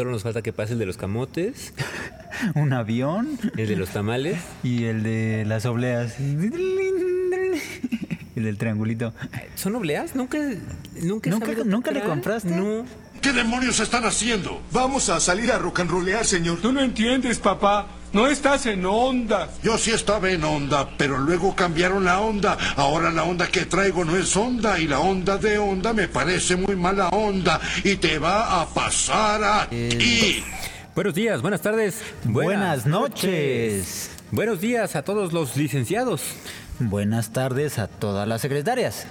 Solo nos falta que pase el de los camotes, Un avión el de los tamales. y el de las obleas. El del triangulito. ¿Son obleas? Nunca, nunca, ¿Nunca- nunca le compraste? No. ¿Qué demonios están haciendo? Vamos a salir a rock and rollear, señor. Tú no entiendes, papá. No estás en onda. Yo sí estaba en onda, pero luego cambiaron la onda. Ahora la onda que traigo no es onda y la onda de onda me parece muy mala onda y te va a pasar a ti. Buenos días, buenas tardes. Buenas noches. Buenos días a todos los licenciados. Buenas tardes a todas las secretarias.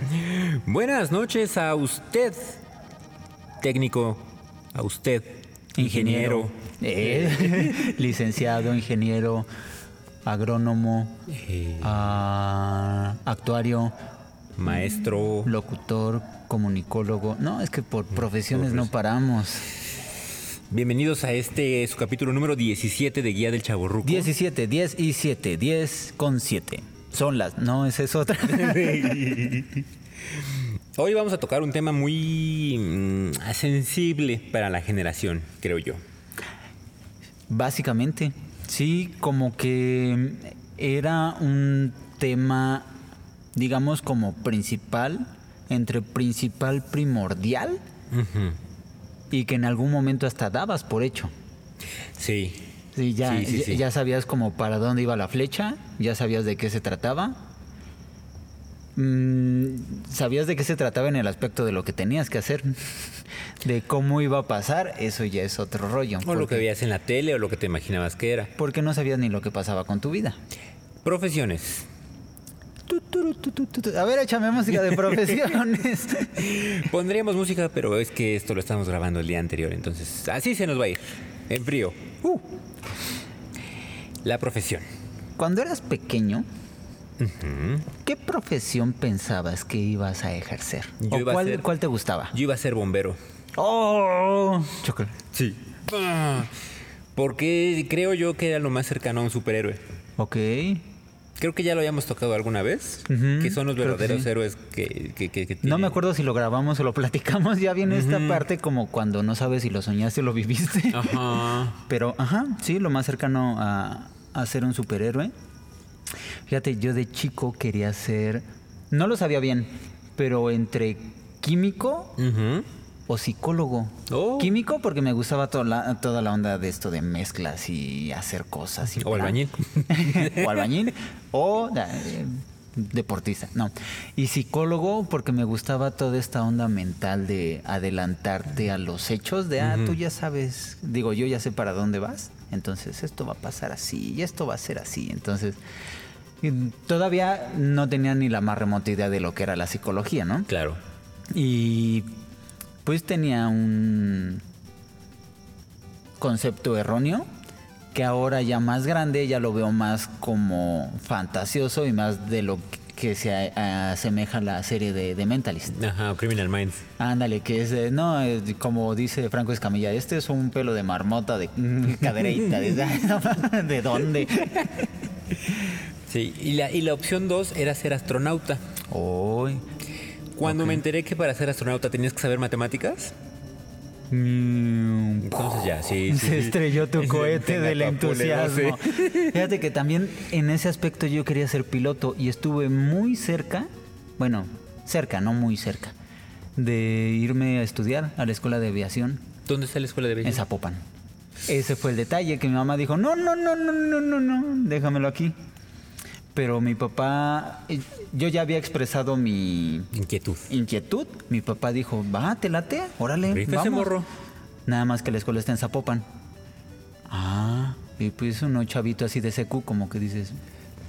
Buenas noches a usted, técnico, a usted, ingeniero, Eh, licenciado, ingeniero, agrónomo, eh, ah, actuario, maestro. locutor, comunicólogo. No, es que por profesiones no paramos. Bienvenidos a este su capítulo número 17 de Guía del Chaborruco. 17, 10 y 7, 10 con 7. Son las, no, esa es otra. Hoy vamos a tocar un tema muy mm, sensible para la generación, creo yo. Básicamente, sí, como que era un tema, digamos, como principal, entre principal primordial y que en algún momento hasta dabas por hecho. Sí. Sí, ya, Sí, ya sabías como para dónde iba la flecha, ya sabías de qué se trataba. Mm, sabías de qué se trataba en el aspecto de lo que tenías que hacer, de cómo iba a pasar, eso ya es otro rollo. O lo que veías en la tele o lo que te imaginabas que era. porque no sabías ni lo que pasaba con tu vida. Profesiones. A ver, échame música de profesiones. Pondríamos música, pero es que esto lo estamos grabando el día anterior, entonces así se nos va a ir, en frío. Uh, La profesión. Cuando eras pequeño, ¿qué profesión pensabas que ibas a ejercer? Yo ¿O iba a cuál, ser- cuál te gustaba? Yo iba a ser bombero. ¡Oh! Chocolate. Sí. Porque creo yo que era lo más cercano a un superhéroe. Ok. Creo que ya lo habíamos tocado alguna vez, Ujú, que son los verdaderos sí. héroes que, que, que- que No me acuerdo si lo grabamos o lo platicamos. Ya viene esta parte como cuando no sabes si lo soñaste o lo viviste. Ajá. Pero, ajá, sí, lo más cercano a, a ser un superhéroe. Fíjate, yo de chico quería ser, no lo sabía bien, pero entre químico o psicólogo. Oh. Químico porque me gustaba toda la, toda la onda de esto de mezclas y hacer cosas. Y O bla. albañil. o albañil. O eh, deportista. No. Y psicólogo porque me gustaba toda esta onda mental de adelantarte a los hechos. De, ah, tú ya sabes. Digo, yo ya sé para dónde vas. Entonces esto va a pasar así y esto va a ser así. Entonces... y Todavía no tenía ni la más remota idea de lo que era la psicología, ¿no? Claro. Y pues tenía un concepto erróneo que ahora ya más grande ya lo veo más como fantasioso y más de lo que se asemeja a la serie de, de Mentalist. Ajá, Criminal Minds. Ándale, que es, de- no, como dice Franco Escamilla, este es un pelo de marmota de cadereita, de, ¿de dónde? Sí, y la, y la opción dos era ser astronauta. Hoy. Cuando me enteré que para ser astronauta tenías que saber matemáticas, entonces ya, sí. Se sí. estrelló tu Sí, cohete del entusiasmo. Fíjate que también en ese aspecto yo quería ser piloto y estuve muy cerca, bueno, cerca, no muy cerca, de irme a estudiar a la escuela de aviación ¿Dónde está la escuela de en belleza? Zapopan. Ese fue el detalle que mi mamá dijo, no, no, no, no, no, no, no, déjamelo aquí. Pero mi papá, eh, yo ya había expresado mi Inquietud. inquietud. Mi papá dijo, va, te late, órale, Rífese, vamos. morro. Nada más que la escuela está en Zapopan. Ah, y pues uno chavito así de secu, como que dices,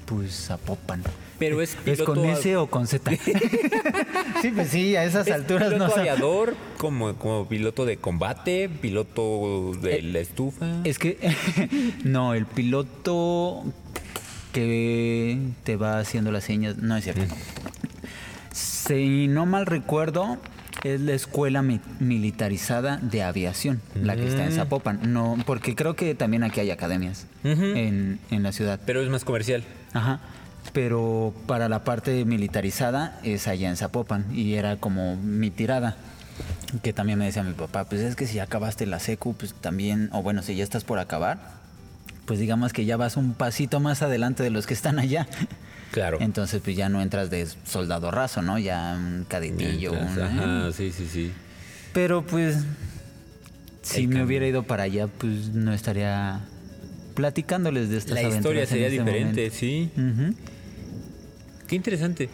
pues Zapopan. Pero es ¿Es con piloto- S o con Z? sí, pues sí, a esas ¿Es alturas piloto no sé. aviador, como, como piloto de combate, piloto de Eh, la estufa. Es que, no, el piloto que te va haciendo las señas, no es cierto. Si no mal recuerdo, es la escuela mi- militarizada de aviación, la que está en Zapopan. No, porque creo que también aquí hay academias en, en la ciudad. Pero es más comercial. Ajá. Pero para la parte militarizada es allá en Zapopan y era como mi tirada. Que también me decía mi papá, pues es que si acabaste la secu, pues también, o bueno, si ya estás por acabar, pues digamos que ya vas un pasito más adelante de los que están allá. Claro. Entonces, pues ya no entras de soldado raso, ¿no? Ya un cadetillo. Mientras- un- Ajá, sí, sí, sí. Pero pues, si El me cambio. hubiera ido para allá, pues no estaría platicándoles de estas La aventuras historia sería este diferente, momento. sí. Qué interesante.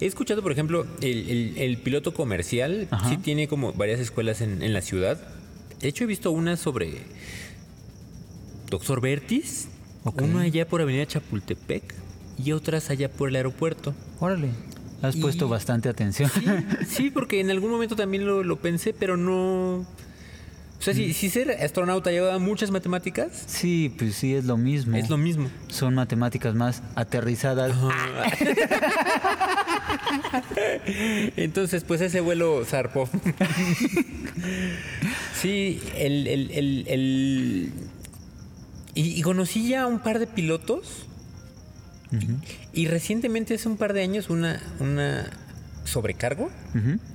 He escuchado, por ejemplo, el, el- el piloto comercial Ajá. sí tiene como varias escuelas en, en la ciudad. De hecho, he visto una sobre Doctor Vertis, Ok. una allá por Avenida Chapultepec y otras allá por el aeropuerto. Órale, has Y- puesto bastante atención. Sí, sí, porque en algún momento también lo, lo pensé, pero no... O sea, Mm. si, ser astronauta lleva muchas matemáticas, Sí, pues sí, es lo mismo. es lo mismo. Son matemáticas más aterrizadas. Entonces, pues ese vuelo zarpó. sí, el, el, el, el- Y, y conocí ya un par de pilotos. Y recientemente, hace un par de años, una, una sobrecargo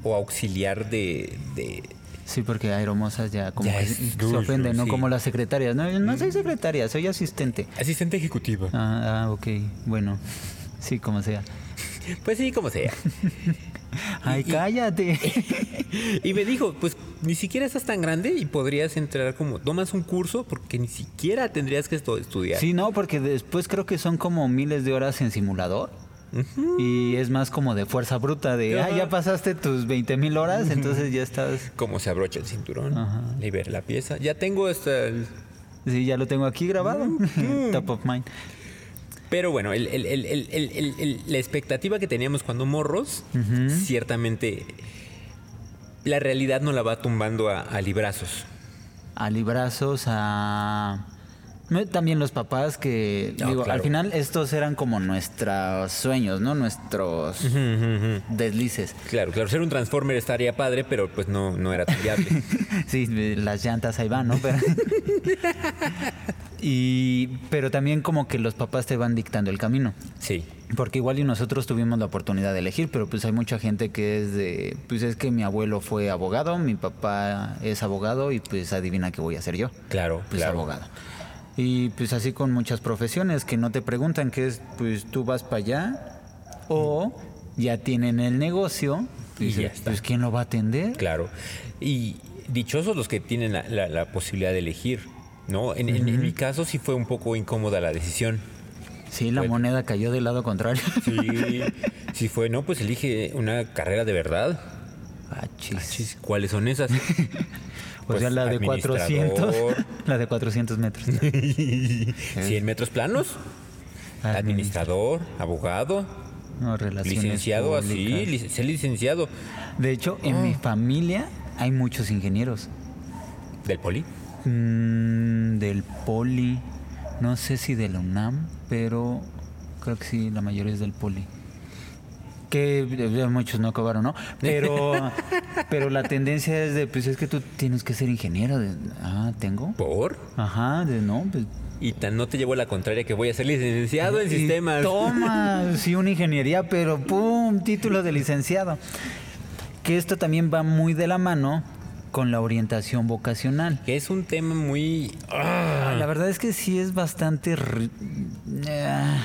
o auxiliar de, de- Sí, porque aeromosas ya como Ya que es se ofenden, ¿no? sí. Como las secretarias. No, no soy secretaria, soy asistente. asistente ejecutiva. Ah, ah, ok, bueno. Sí, como sea. Pues sí, como sea. Ay, Y- cállate. Y me dijo, pues ni siquiera estás tan grande y podrías entrar como, tomas un curso porque ni siquiera tendrías que estudiar. Sí, no, porque después creo que son como miles de horas en simulador. Y es más como de fuerza bruta, de, ah, ya pasaste tus 20 mil horas, entonces ya estás... Cómo se abrocha el cinturón, Ajá. libera la pieza. Ya tengo esta... Sí, ya lo tengo aquí grabado. Top of mind. Pero bueno, el- la expectativa que teníamos cuando morros, ciertamente la realidad no la va tumbando a, a librazos. A librazos, a... También los papás que, No, digo, claro. al final estos eran como nuestros sueños, ¿no? Nuestros deslices. Claro, claro, ser un Transformer estaría padre, pero pues no, no era tan viable. Sí, las llantas ahí van, ¿no? Pero, y, pero también como que los papás te van dictando el camino. Sí. Porque igual y nosotros tuvimos la oportunidad de elegir, pero pues hay mucha gente que es de, pues es que mi abuelo fue abogado, mi papá es abogado y pues adivina qué voy a hacer yo. Claro, Pues claro. abogado. Y pues así con muchas profesiones que no te preguntan que es, pues tú vas para allá o ya tienen el negocio, Y dices, ya está. pues ¿quién lo va a atender? Claro. Y dichosos los que tienen la, la- la posibilidad de elegir, ¿no? En, en- en mi caso sí fue un poco incómoda la decisión. Sí, la Bueno. moneda cayó del lado contrario. Sí, sí fue, no, pues elige una carrera de verdad. Ah, chis. Ah, chis, ¿Cuáles son esas? O Pues, sea, la de 400, administrador. la de 400 metros. 100 metros planos. Administrador, abogado, No, licenciado así, públicas. lic- ser licenciado De hecho, en Ah. mi familia hay muchos ingenieros. del poli. Mm, del Poli, no sé si de la UNAM, pero creo que sí, la mayoría es del Poli. Que eh, muchos no acabaron, ¿no? Pero, pero la tendencia es de, pues es que tú tienes que ser ingeniero. De, ah, ¿tengo? ¿Por? Ajá, de no, pues Y tan no te llevo la contraria que voy a ser licenciado en Y sistemas. Toma, sí, una ingeniería, pero ¡pum! Título de licenciado. Que esto también va muy de la mano con la orientación vocacional. Que es un tema muy... ah, La verdad es que sí es bastante... ah,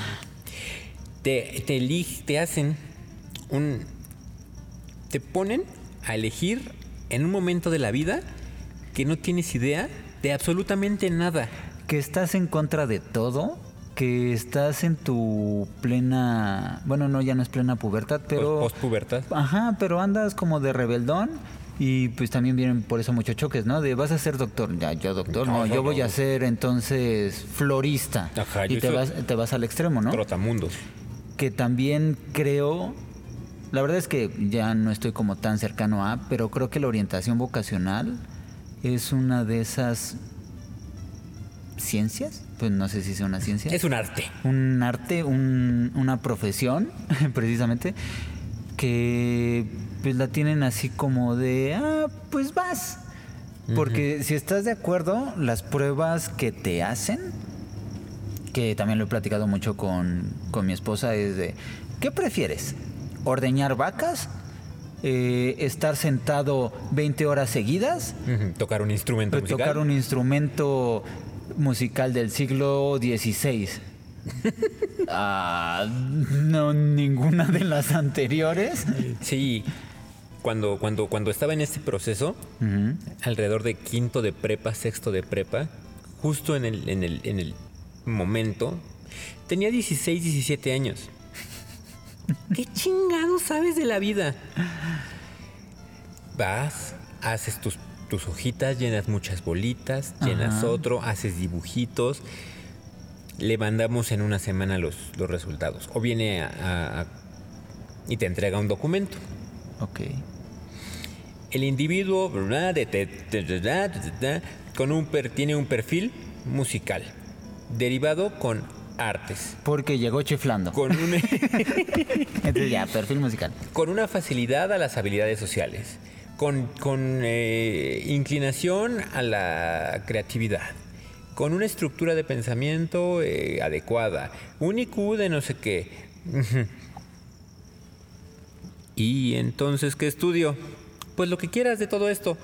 te, te, te hacen un... Te ponen a elegir en un momento de la vida que no tienes idea de absolutamente nada. que estás en contra de todo, que estás en tu plena... Bueno, no, ya no es plena pubertad, pero... Post pubertad. Ajá, pero andas como de rebeldón y pues también vienen por eso muchos choques, ¿no? De vas a ser doctor, ya yo doctor, no, No, no, yo voy no. a ser entonces florista Ajá, y te vas, te vas al extremo, ¿no? Trotamundos. Que también creo, la verdad es que ya no estoy como tan cercano a, pero creo que la orientación vocacional es una de esas ciencias, pues no sé si sea una ciencia Es un arte. un arte, un- una profesión, precisamente, que pues la tienen así como de, ah, pues vas. Porque si estás de acuerdo, las pruebas que te hacen, que también lo he platicado mucho con, con mi esposa, es de, ¿qué prefieres? ¿Ordeñar vacas eh, estar sentado 20 horas seguidas, Tocar un instrumento musical. tocar un instrumento musical del siglo XVI. Ah, no, ninguna de las anteriores. Sí, cuando, cuando, cuando estaba en este proceso, alrededor de quinto de prepa, sexto de prepa, justo en el, en el, en el momento, tenía 16, 17 años. ¿Qué chingado sabes de la vida? Vas, haces tus, tus hojitas, llenas muchas bolitas, llenas Ajá. otro, haces dibujitos. Le mandamos en una semana los, los resultados. O viene a- a- a- y te entrega un documento. Ok. El individuo con un per- tiene un perfil musical derivado con artes, Porque llegó chiflando. con, un- Entonces ya, perfil musical. con una facilidad a las habilidades sociales, con, con, eh, inclinación a la creatividad, con una estructura de pensamiento eh, adecuada, un IQ de no sé qué. ¿Y entonces qué estudio? Pues lo que quieras de todo esto.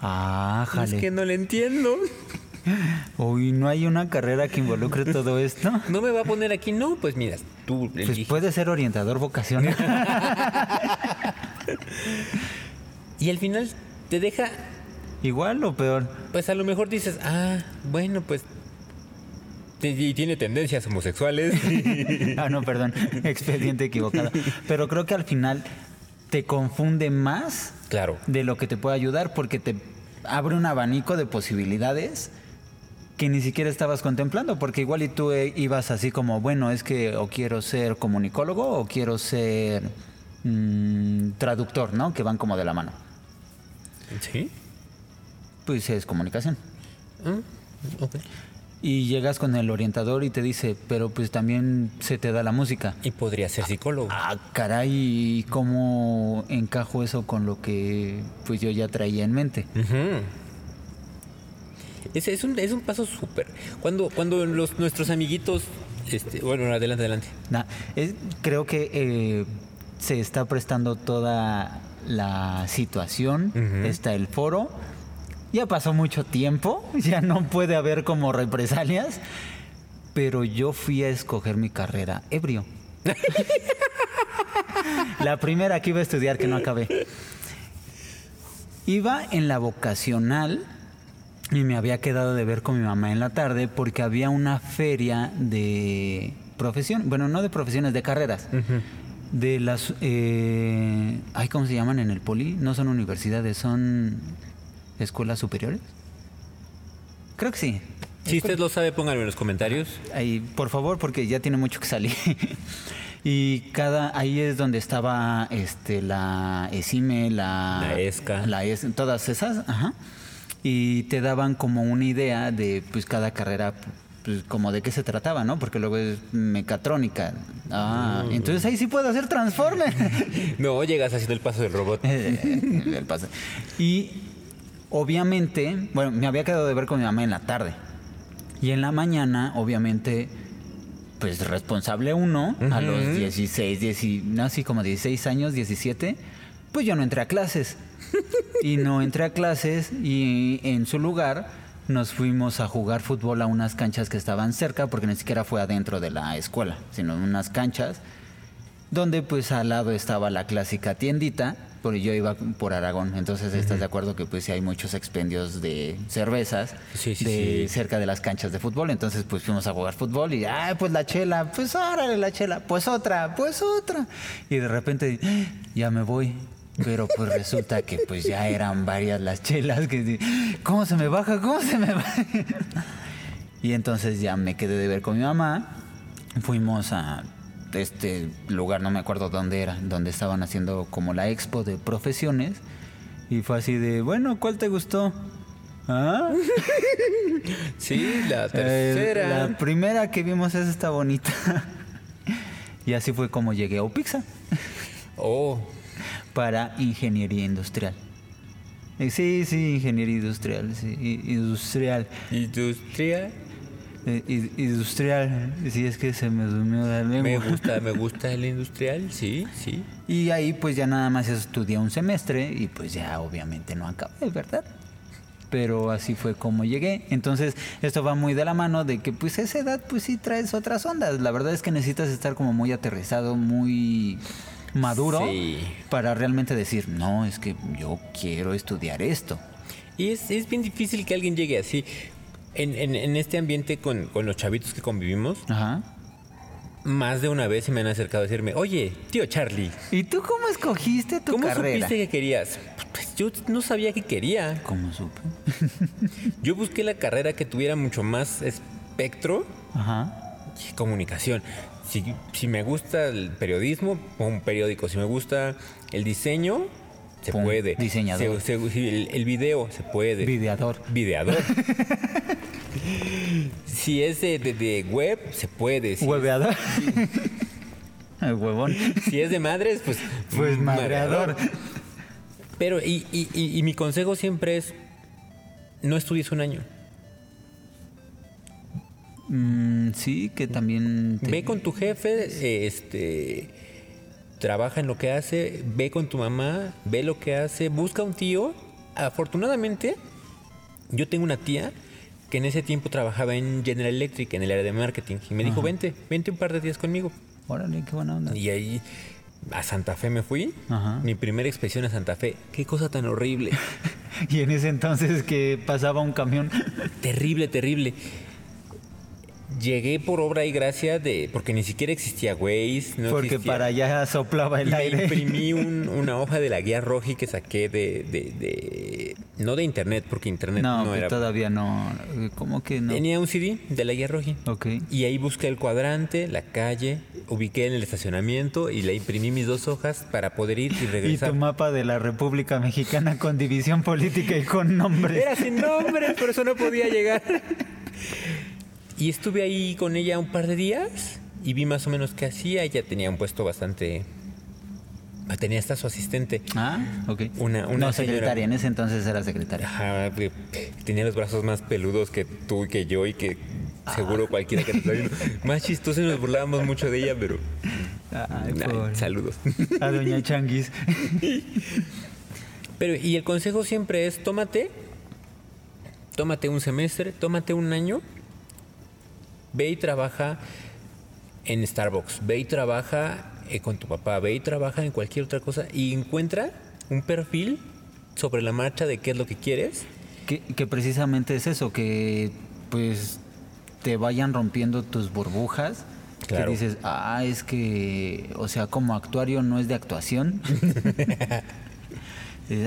Ah, Es que no le entiendo. Uy, ¿no hay una carrera que involucre todo esto? No me va a poner aquí, no, pues mira, tú Pues puede ser orientador vocacional. Y al final te deja, Igual o peor. pues a lo mejor dices, ah, bueno, pues. Y tiene tendencias homosexuales. Ah, no, perdón. Expediente equivocado. Pero creo que al final te confunde más claro. de lo que te puede ayudar porque te abre un abanico de posibilidades que ni siquiera estabas contemplando, porque igual y tú eh, ibas así como, bueno, es que o quiero ser comunicólogo o quiero ser mm, traductor, ¿no? Que van como de la mano. ¿Sí? Pues es comunicación. Mm, ok. Y llegas con el orientador y te dice, pero pues también se te da la música. Y podría ser psicólogo. Ah, caray, ¿y ¿cómo encajo eso con lo que pues yo ya traía en mente? Ujú. Es, es un, es un paso súper. Cuando, cuando los, nuestros amiguitos. Este, bueno, adelante, adelante. Es- creo que eh, se está prestando toda la situación, está el foro, ya pasó mucho tiempo, ya no puede haber como represalias, pero yo fui a escoger mi carrera ebrio. la primera que iba a estudiar que no acabé. Iba en la vocacional y me había quedado de ver con mi mamá en la tarde porque había una feria de profesión, bueno, no de profesiones, de carreras. De las, eh, ay, ¿cómo se llaman en el poli? No son universidades, son escuelas superiores. Creo que sí. Si usted lo sabe, pónganlo en los comentarios. Ahí, por favor, porque ya tiene mucho que salir. y cada ahí es donde estaba este la ESIME, la La ESCA. la ES- todas esas, ajá. Y te daban como una idea de pues cada carrera pues, como de qué se trataba, ¿no? Porque luego es mecatrónica. Ah, entonces ahí sí puedo hacer Transformer. No, llegas haciendo el paso del robot. El pase. Y obviamente, bueno, me había quedado de ver con mi mamá en la tarde. Y en la mañana, obviamente, pues responsable uno, a los 16, 10, no, así como 16 años, 17, pues yo no entré a clases. Y no entré a clases y en su lugar nos fuimos a jugar fútbol a unas canchas que estaban cerca, porque ni siquiera fue adentro de la escuela, sino en unas canchas donde pues al lado estaba la clásica tiendita, porque yo iba por Aragón, entonces estás de acuerdo que pues sí hay muchos expendios de cervezas Sí, sí, de cerca de las canchas de fútbol, entonces pues fuimos a jugar fútbol y ah, pues la chela, pues órale la chela, pues otra, pues otra. Y de repente "Ah, ya me voy. Pero pues resulta que pues ya eran varias las chelas que ¿cómo se me baja? ¿Cómo se me baja? Y entonces ya me quedé de ver con mi mamá. Fuimos a este lugar, no me acuerdo dónde era, donde estaban haciendo como la expo de profesiones. Y fue así de, bueno, ¿cuál te gustó? ¿Ah? Sí, la Eh, tercera. la primera que vimos es esta bonita. y así fue como llegué a Upixa Oh, para ingeniería industrial. Eh, Sí, sí, ingeniería industrial, sí, i- industrial. Eh, industrial, si es que se me durmió la lengua. Me gusta, me gusta el industrial, sí, sí. Y ahí pues ya nada más estudié un semestre y pues ya obviamente no acabé, ¿verdad? Pero así fue como llegué. Entonces esto va muy de la mano de que pues a esa edad pues sí traes otras ondas. La verdad es que necesitas estar como muy aterrizado, muy maduro Sí. para realmente decir, no, es que yo quiero estudiar esto. Y es, es bien difícil que alguien llegue así. En, en- en este ambiente con, con los chavitos que convivimos, Ajá. más de una vez se me han acercado a decirme, oye, tío Charlie, ¿Y tú cómo escogiste tu ¿cómo carrera? supiste que querías? Pues yo no sabía que quería. ¿Cómo supe? Yo busqué la carrera que tuviera mucho más espectro Ajá. y comunicación. Si, si me gusta el periodismo, un periódico. Si me gusta el diseño, se Pum, puede. diseñador. Se- se- si el, el video, se puede. Videador. Videador. si es de, de- de web, se puede. Si, Hueveador. El huevón. si es de madres, pues. Pues madreador. Pero, y, y- y- y mi consejo siempre es: no estudies un año. Mm, sí, que también... te- Ve con tu jefe, este. Trabaja en lo que hace, ve con tu mamá, ve lo que hace, busca un tío. Afortunadamente, yo tengo una tía que en ese tiempo trabajaba en General Electric, en el área de marketing, y me dijo, vente, vente un par de días conmigo. Órale, qué buena onda. Y ahí a Santa Fe me fui. Ajá. Mi primera expedición a Santa Fe. Qué cosa tan horrible. Y en ese entonces que pasaba un camión. terrible, terrible. Llegué por obra y gracia de. porque ni siquiera existía Waze. No porque existía- para allá soplaba Y el me aire. imprimí un- una hoja de la guía roji que saqué de, de- de- No de internet, porque internet No, no, pues era. todavía no. ¿Cómo que no? Tenía un CD de la guía roji. Ok. Y ahí busqué el cuadrante, la calle, ubiqué en el estacionamiento y le imprimí mis dos hojas para poder ir y Y regresar. tu mapa de la República Mexicana con división política y con nombres. Era sin nombre, por eso no podía llegar. Y estuve ahí con ella un par de días y vi más o menos qué hacía. Ella tenía un puesto bastante. Tenía hasta su asistente. Ah, ok. Una- una no, señora- secretaria. En ese entonces era secretaria. Ajá, tenía los brazos más peludos que tú y que yo y que seguro cualquiera que te está viendo. Más chistoso y nos burlábamos mucho de ella, pero. Ay, Ay, saludos. A Doña Changuis. Pero, y el consejo siempre es: tómate, tómate un semestre, tómate un año, ve y trabaja en Starbucks, ve y trabaja eh, con tu papá, ve y trabaja en cualquier otra cosa y encuentra un perfil sobre la marcha de qué es lo que quieres. Que, que precisamente es eso, que pues te vayan rompiendo tus burbujas. Claro. Que dices, ah, es que, o sea, como actuario no es de actuación.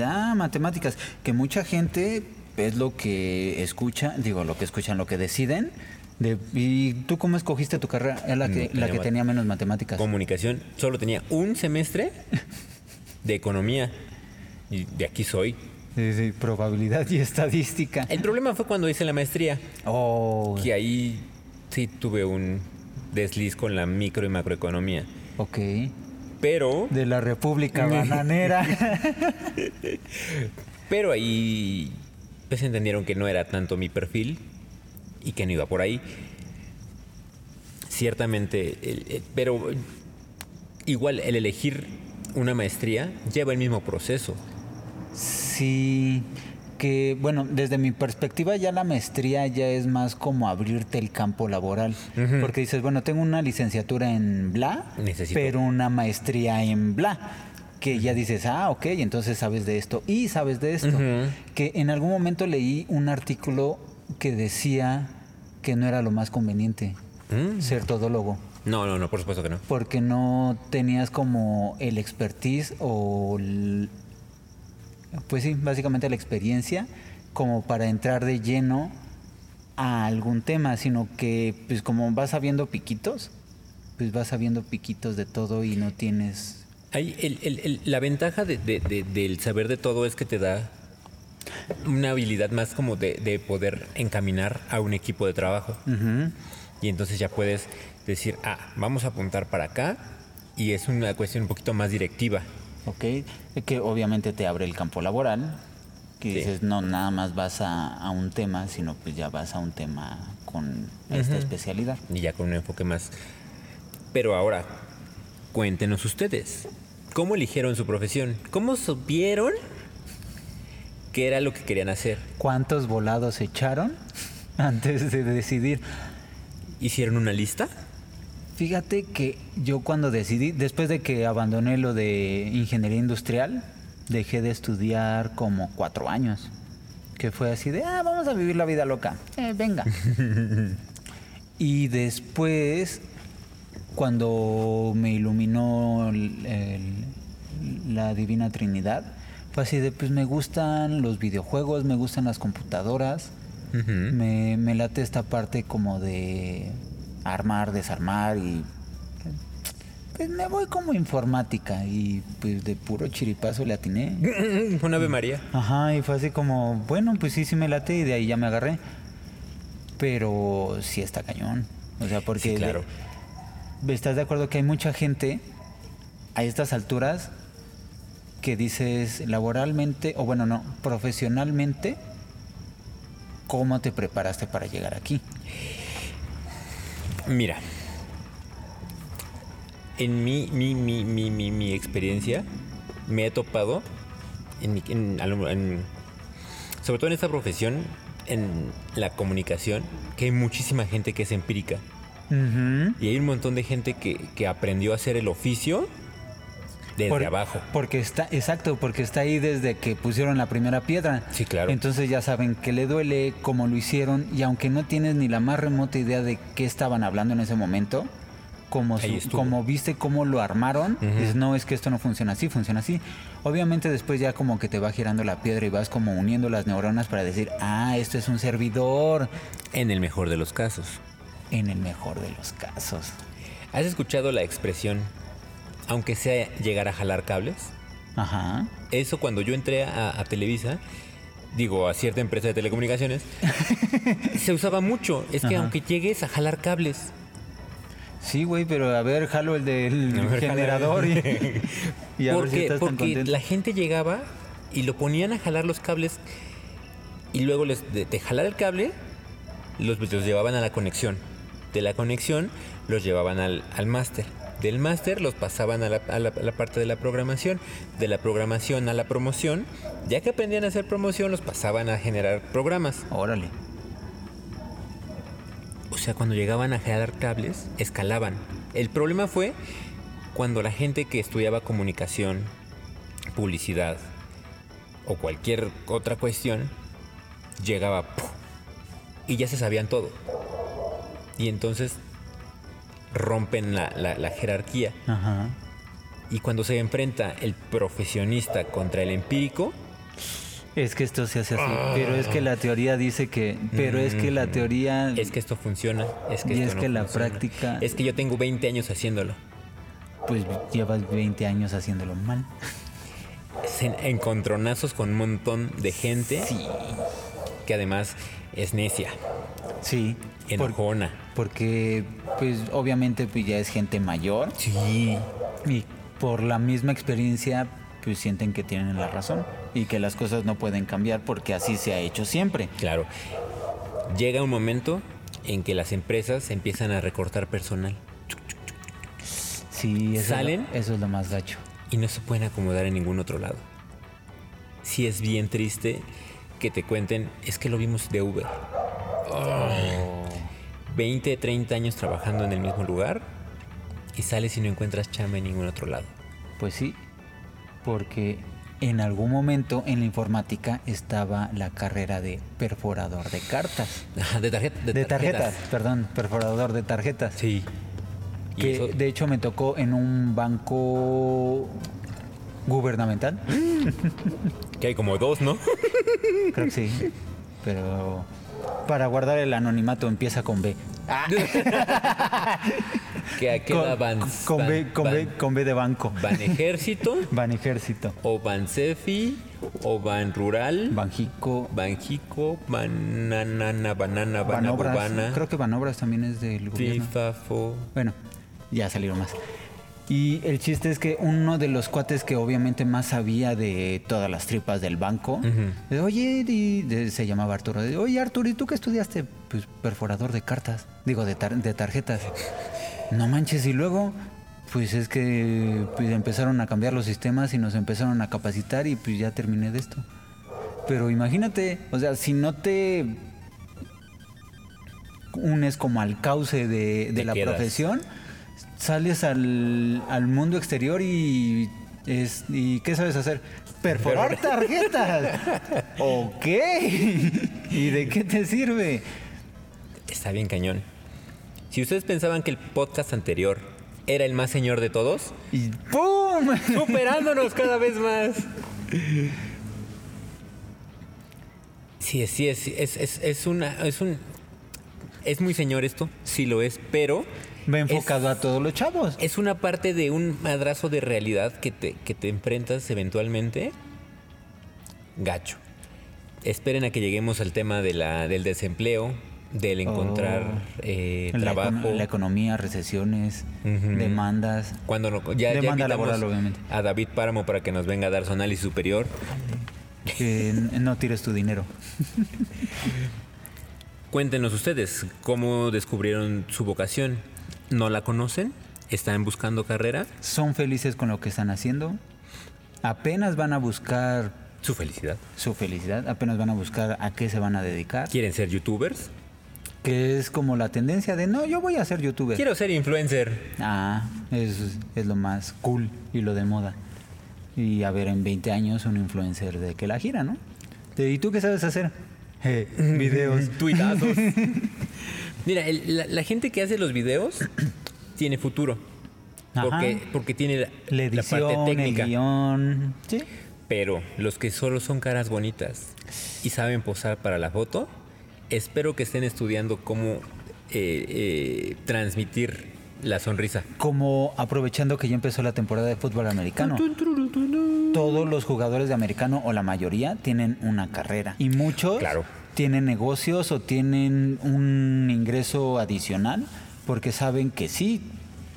Ah, matemáticas. Que mucha gente es lo que escucha, digo, lo que escuchan, lo que deciden. De, ¿Y tú cómo escogiste tu carrera? Era la No que, tenía la que tenía menos matemáticas. Comunicación, solo tenía un semestre de economía y de aquí soy. Sí, sí, probabilidad y estadística. El problema fue cuando hice la maestría, Oh, que ahí sí tuve un desliz con la micro y macroeconomía. ok. Pero, De la República Bananera. pero ahí pues entendieron que no era tanto mi perfil y que no iba por ahí. Ciertamente, el- el- pero igual el elegir una maestría lleva el mismo proceso. Sí, que bueno, desde mi perspectiva ya la maestría ya es más como abrirte el campo laboral, porque dices, bueno, tengo una licenciatura en bla, Necesito. pero una maestría en bla, que ya dices, ah, ok, entonces sabes de esto y sabes de esto. Que en algún momento leí un artículo que decía que no era lo más conveniente Mm. ser todólogo. No, no, no, por supuesto que no. Porque no tenías como el expertise o el- pues sí, básicamente la experiencia como para entrar de lleno a algún tema, sino que pues como vas sabiendo piquitos, pues vas sabiendo piquitos de todo y no tienes... Hay el- la ventaja de- de- de- del saber de todo es que te da una habilidad más como de, de poder encaminar a un equipo de trabajo. Y entonces ya puedes decir, ah, vamos a apuntar para acá. Y es una cuestión un poquito más directiva. ¿Ok? Que obviamente te abre el campo laboral Que Sí. dices, no, nada más vas a, a un tema, sino pues ya vas a un tema con esta especialidad. Y ya con un enfoque más. Pero ahora, cuéntenos ustedes. ¿Cómo eligieron su profesión? ¿Cómo supieron qué era lo que querían hacer? ¿Cuántos volados echaron antes de decidir? ¿Hicieron una lista? Fíjate que yo cuando decidí, después de que abandoné lo de ingeniería industrial, dejé de estudiar como cuatro años. Que fue así de, ah, vamos a vivir la vida loca. Eh, venga. y después, cuando me iluminó el- el- la Divina Trinidad, fue así de, pues me gustan los videojuegos, me gustan las computadoras. me, me late esta parte como de armar, desarmar y pues me voy como informática y pues de puro chiripazo le atiné. Un Ave María. Ajá, y fue así como, bueno, pues sí, sí me late y de ahí ya me agarré. Pero sí está cañón. O sea, porque... Sí, claro. ¿Estás de acuerdo que hay mucha gente a estas alturas que dices laboralmente, o bueno, no, profesionalmente, cómo te preparaste para llegar aquí? Mira. En mi, mi, mi, mi, mi, mi experiencia, me he topado, en, en- sobre todo en esta profesión, en la comunicación, que hay muchísima gente que es empírica. Y hay un montón de gente que, que aprendió a hacer el oficio desde Por- abajo. Porque está, exacto, porque está ahí desde que pusieron la primera piedra. Sí, claro. Entonces ya saben que le duele, cómo lo hicieron, y aunque no tienes ni la más remota idea de qué estaban hablando en ese momento, como, su- como viste cómo lo armaron, dices, no, es que esto no funciona así, funciona así. Obviamente después ya como que te va girando la piedra y vas como uniendo las neuronas para decir, ah, esto es un servidor, En el mejor de los casos. en el mejor de los casos. ¿Has escuchado la expresión, aunque sea llegar a jalar cables? Ajá. Eso cuando yo entré a, a Televisa, digo, a cierta empresa de telecomunicaciones, se usaba mucho. Es que Ajá. aunque llegues a jalar cables, Sí, güey, pero a ver, jalo el del ver, generador y, y a ver si porque, estás porque la gente llegaba y lo ponían a jalar los cables y luego les, de, de jalar el cable los, los llevaban a la conexión. De la conexión los llevaban al, al máster. Del máster los pasaban a la, a la- a la parte de la programación. De la programación a la promoción. Ya que aprendían a hacer promoción, los pasaban a generar programas. Órale. O sea, cuando llegaban a jalar cables, escalaban. El problema fue cuando la gente que estudiaba comunicación, publicidad o cualquier otra cuestión llegaba ¡puf! y ya se sabían todo. Y entonces rompen la, la- la jerarquía. Ajá. Y cuando se enfrenta el profesionista contra el empírico, Es que esto se hace así. Pero es que la teoría dice que. Pero es que la teoría. es que esto funciona. Es que Y esto es no que la funciona. práctica- Es que yo tengo 20 años haciéndolo. Pues llevas 20 años haciéndolo mal. en encontronazos con un montón de gente que además es necia, Sí. por- enojona. Porque, pues, obviamente, pues ya es gente mayor. Sí. Y por la misma experiencia, pues sienten que tienen la razón. Y que las cosas no pueden cambiar porque así se ha hecho siempre. Claro. Llega un momento en que las empresas empiezan a recortar personal Sí, eso, ¿Salen? Es lo, eso es lo más gacho. y no se pueden acomodar en ningún otro lado. Sí es bien triste que te cuenten, es que lo vimos de Uber. 20, 30 años trabajando en el mismo lugar y sales y no encuentras chamba en ningún otro lado. Pues sí, porque en algún momento en la informática estaba la carrera de perforador de cartas. De, tarjeta- De tarjetas, perdón, perforador de tarjetas. Sí. Que eso- de hecho me tocó en un banco gubernamental. que hay como dos, ¿no? Creo que sí. Pero para guardar el anonimato empieza con B. que a qué Con, va Ban, con B, Ban- con, B, Ban- con B de banco. Ban Ejército, Ban Ejército. o Ban Cefi, o Ban Rural, Banjico. Banjico, Bananana, Banana. Banabubana, Creo que Banobras también es del gobierno. Fifafo. Bueno, ya salieron más. Y el chiste es que uno de los cuates que obviamente más sabía de todas las tripas del banco, de, oye, de- se llamaba Arturo, de, oye Arturo, ¿y tú qué estudiaste? Pues perforador de cartas, digo, de, tar- de tarjetas. No manches, y luego, pues es que pues, empezaron a cambiar los sistemas y nos empezaron a capacitar y pues ya terminé de esto. Pero imagínate, o sea, si no te unes como al cauce de, de la quedas. profesión, sales al, al mundo exterior y, es, y ¿qué sabes hacer? Perforar tarjetas. ¿Ok? ¿Y de qué te sirve? Está bien cañón. Si ustedes pensaban que el podcast anterior era el más señor de todos, Y ¡pum! superándonos cada vez más. Sí, sí, es, es, es, es una, es un, es muy señor esto, sí lo es, pero Va es- enfocado a todos los chavos. es una parte de un madrazo de realidad que te, que te enfrentas eventualmente. Gacho. Esperen a que lleguemos al tema de la, del desempleo, del encontrar Oh. eh, trabajo. la economía, recesiones, demandas. Cuando no- ya, ya Demanda invitamos laboral, obviamente. a David Páramo para que nos venga a dar su análisis superior. Que no tires tu dinero. Cuéntenos ustedes cómo descubrieron su vocación. ¿No la conocen? ¿Están buscando carrera? Son felices con lo que están haciendo. Apenas van a buscar Su felicidad. su felicidad, apenas van a buscar a qué se van a dedicar. ¿Quieren ser youtubers? Que es como la tendencia de, no, yo voy a ser youtuber. Quiero ser influencer. Ah, es, es lo más cool y lo de moda. Y a ver, en 20 años un influencer de que la gira, ¿no? ¿Y tú qué sabes hacer? Eh, videos. Tuitazos. Mira, el- la, la gente que hace los videos tiene futuro. Ajá. Porque, porque tiene la, La la edición, parte técnica. el guion. Sí. Pero los que solo son caras bonitas y saben posar para la foto, espero que estén estudiando cómo eh, eh, transmitir la sonrisa. Como aprovechando que ya empezó la temporada de fútbol americano. Todos los jugadores de americano, o la mayoría, tienen una carrera. Y muchos Claro. tienen negocios o tienen un ingreso adicional porque saben que sí,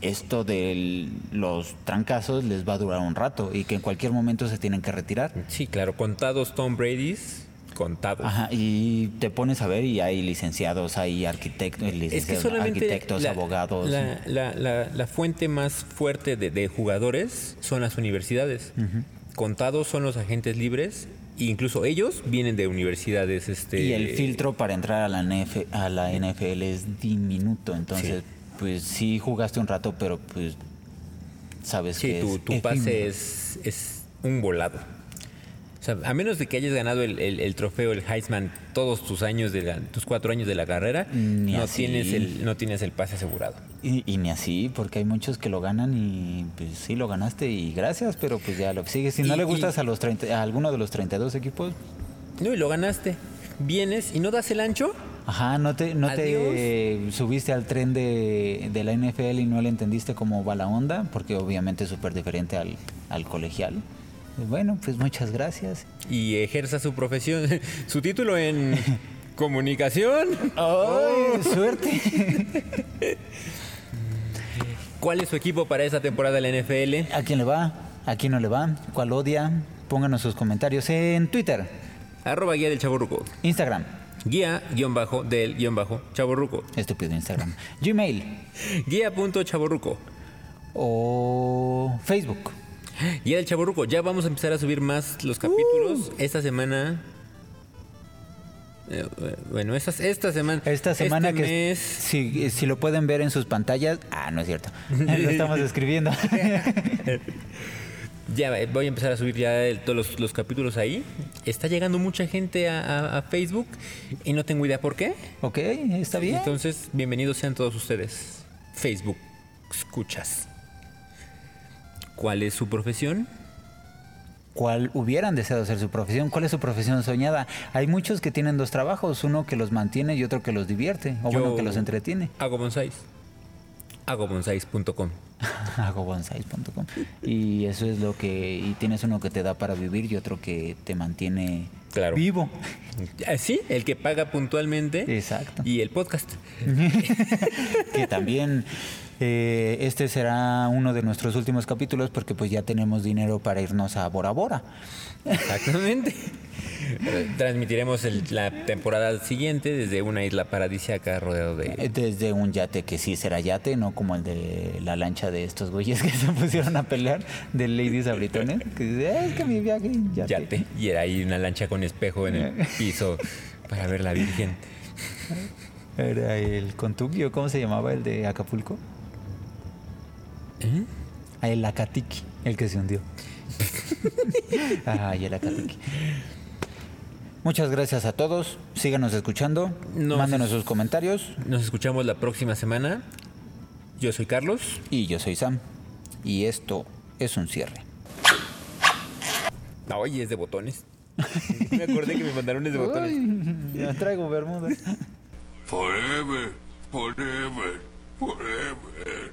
esto de los trancazos les va a durar un rato y que en cualquier momento se tienen que retirar. Sí, claro, contados Tom Brady's, contados. Ajá, y te pones a ver y hay licenciados, hay arquitectos, Es que arquitectos, la, abogados. La, la- la- la fuente más fuerte de, de jugadores son las universidades. Contados son los agentes libres. e incluso ellos vienen de universidades. Este, Y el filtro para entrar a la, NF a la NFL es diminuto, entonces pues sí jugaste un rato, pero pues sabes Sí, que tu, es tu pase es un volado. O sea, a menos de que hayas ganado el, el- el trofeo, el Heisman, todos tus años de la- tus cuatro años de la carrera, Ni no así. tienes, el, no tienes el pase asegurado. Y, y ni así, porque hay muchos que lo ganan y pues sí lo ganaste y gracias, pero pues ya lo que sigue. Si no Y- le y- gustas a los 30, a alguno de los 32 equipos, No, y lo ganaste. Vienes y no das el ancho. ajá, no te, no te subiste al tren de, de la NFL y no le entendiste cómo va la onda, porque obviamente es súper diferente al, al colegial. Y Bueno, pues muchas gracias. y ejerza su profesión, su título en comunicación. ¡Ay, suerte! ¿Cuál es su equipo para esta temporada de la NFL? ¿A quién le va? ¿A quién no le va? ¿Cuál odia? Pónganos sus comentarios en Twitter, Arroba guía del chaborruco. Instagram, Guía guion bajo del guion bajo chaborruco. estúpido Instagram, Gmail Guía punto chaborruco. o Facebook. Guía del chaborruco. Ya vamos a empezar a subir más los capítulos. Esta semana. eh, eh, bueno, esta, esta semana. Esta semana este que mes. si, si lo pueden ver en sus pantallas, ah, no es cierto, lo estamos escribiendo. Ya eh, voy a empezar a subir ya el- todos los, los capítulos ahí. Está llegando mucha gente a, a- a Facebook y no tengo idea por qué. ok, está bien. Entonces, bienvenidos sean todos ustedes. Facebook, escuchas. ¿Cuál es su profesión? ¿Cuál hubieran deseado ser su profesión? ¿Cuál es su profesión soñada? Hay muchos que tienen dos trabajos, uno que los mantiene y otro que los divierte, o Yo que los entretiene. Hago bonsáis. Hagobonsais.com. Y eso es lo que. Y tienes uno que te da para vivir y otro que te mantiene Claro. vivo. Ah, Sí, el que paga puntualmente. Exacto. Y el podcast. que también Eh, este será uno de nuestros últimos capítulos porque pues ya tenemos dinero para irnos a Bora Bora. Exactamente. Transmitiremos el- la temporada siguiente desde una isla paradisíaca rodeado de... Eh, Desde un yate que sí será yate, no como el de la lancha de estos güeyes que se pusieron a pelear de Ladies Abritones. Que dice, "Eh, es que mi viaje yate. yate. Y era ahí una lancha con espejo en el piso para ver la Virgen. Era el contubio, ¿cómo se llamaba el de Acapulco? ¿Eh? El Acatiqui, el que se hundió. Ay, el Acatiqui. Muchas gracias a todos. Síganos escuchando. Nos- Mándenos sus comentarios. Nos escuchamos la próxima semana. Yo soy Carlos. Y yo soy Sam. Y esto es un cierre. Oye, es de botones. Me acordé que me mandaron es de botones. ya traigo bermudas. Forever, forever, forever.